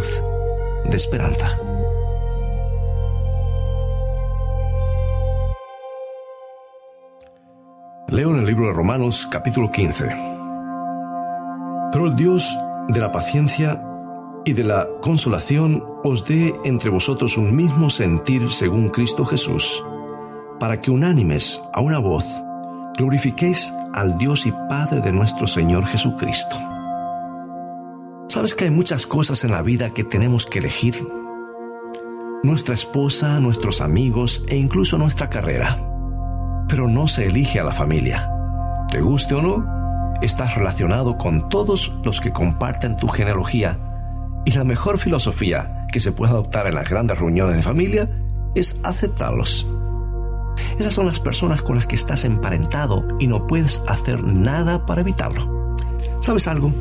de esperanza. Leo en el libro de Romanos capítulo 15. Pero el Dios de la paciencia y de la consolación os dé entre vosotros un mismo sentir según Cristo Jesús, para que unánimes a una voz glorifiquéis al Dios y Padre de nuestro Señor Jesucristo. Sabes que hay muchas cosas en la vida que tenemos que elegir. Nuestra esposa, nuestros amigos e incluso nuestra carrera. Pero no se elige a la familia. Te guste o no, estás relacionado con todos los que comparten tu genealogía y la mejor filosofía que se puede adoptar en las grandes reuniones de familia es aceptarlos. Esas son las personas con las que estás emparentado y no puedes hacer nada para evitarlo. ¿Sabes algo?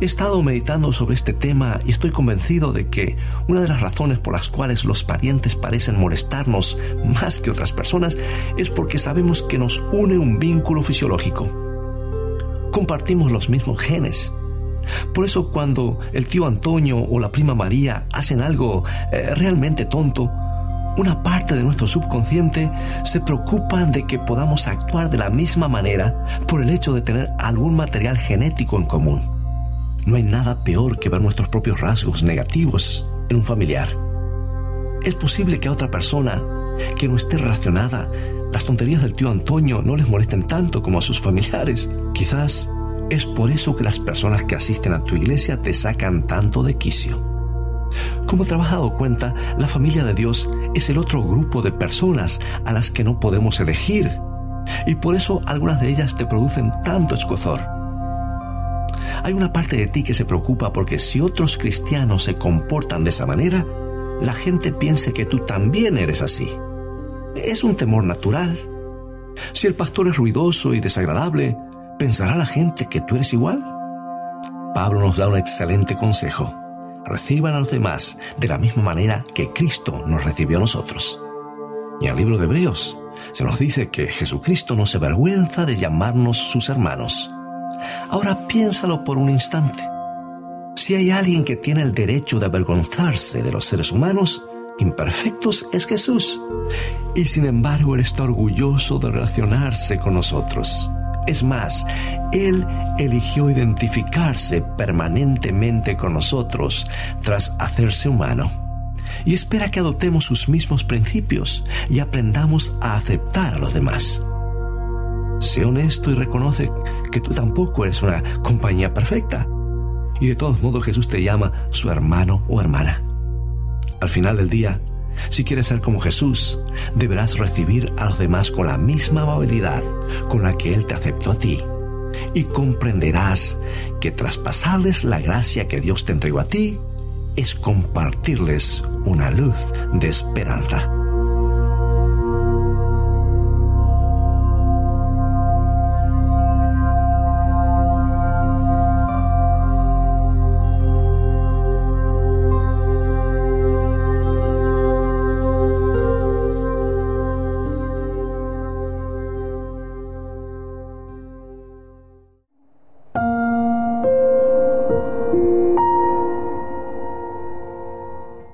He estado meditando sobre este tema y estoy convencido de que una de las razones por las cuales los parientes parecen molestarnos más que otras personas es porque sabemos que nos une un vínculo fisiológico. Compartimos los mismos genes. Por eso cuando el tío Antonio o la prima María hacen algo eh, realmente tonto, una parte de nuestro subconsciente se preocupa de que podamos actuar de la misma manera por el hecho de tener algún material genético en común. No hay nada peor que ver nuestros propios rasgos negativos en un familiar. Es posible que a otra persona que no esté relacionada, las tonterías del tío Antonio no les molesten tanto como a sus familiares. Quizás es por eso que las personas que asisten a tu iglesia te sacan tanto de quicio. Como te has dado cuenta, la familia de Dios es el otro grupo de personas a las que no podemos elegir. Y por eso algunas de ellas te producen tanto escozor. Hay una parte de ti que se preocupa porque si otros cristianos se comportan de esa manera, la gente piense que tú también eres así. Es un temor natural. Si el pastor es ruidoso y desagradable, ¿pensará la gente que tú eres igual? Pablo nos da un excelente consejo reciban a los demás de la misma manera que Cristo nos recibió a nosotros. Y el libro de Hebreos se nos dice que Jesucristo no se avergüenza de llamarnos sus hermanos. Ahora piénsalo por un instante. Si hay alguien que tiene el derecho de avergonzarse de los seres humanos, imperfectos es Jesús. Y sin embargo Él está orgulloso de relacionarse con nosotros. Es más, Él eligió identificarse permanentemente con nosotros tras hacerse humano. Y espera que adoptemos sus mismos principios y aprendamos a aceptar a los demás. Sé honesto y reconoce que tú tampoco eres una compañía perfecta. Y de todos modos Jesús te llama su hermano o hermana. Al final del día, si quieres ser como Jesús, deberás recibir a los demás con la misma amabilidad con la que Él te aceptó a ti. Y comprenderás que traspasarles la gracia que Dios te entregó a ti es compartirles una luz de esperanza.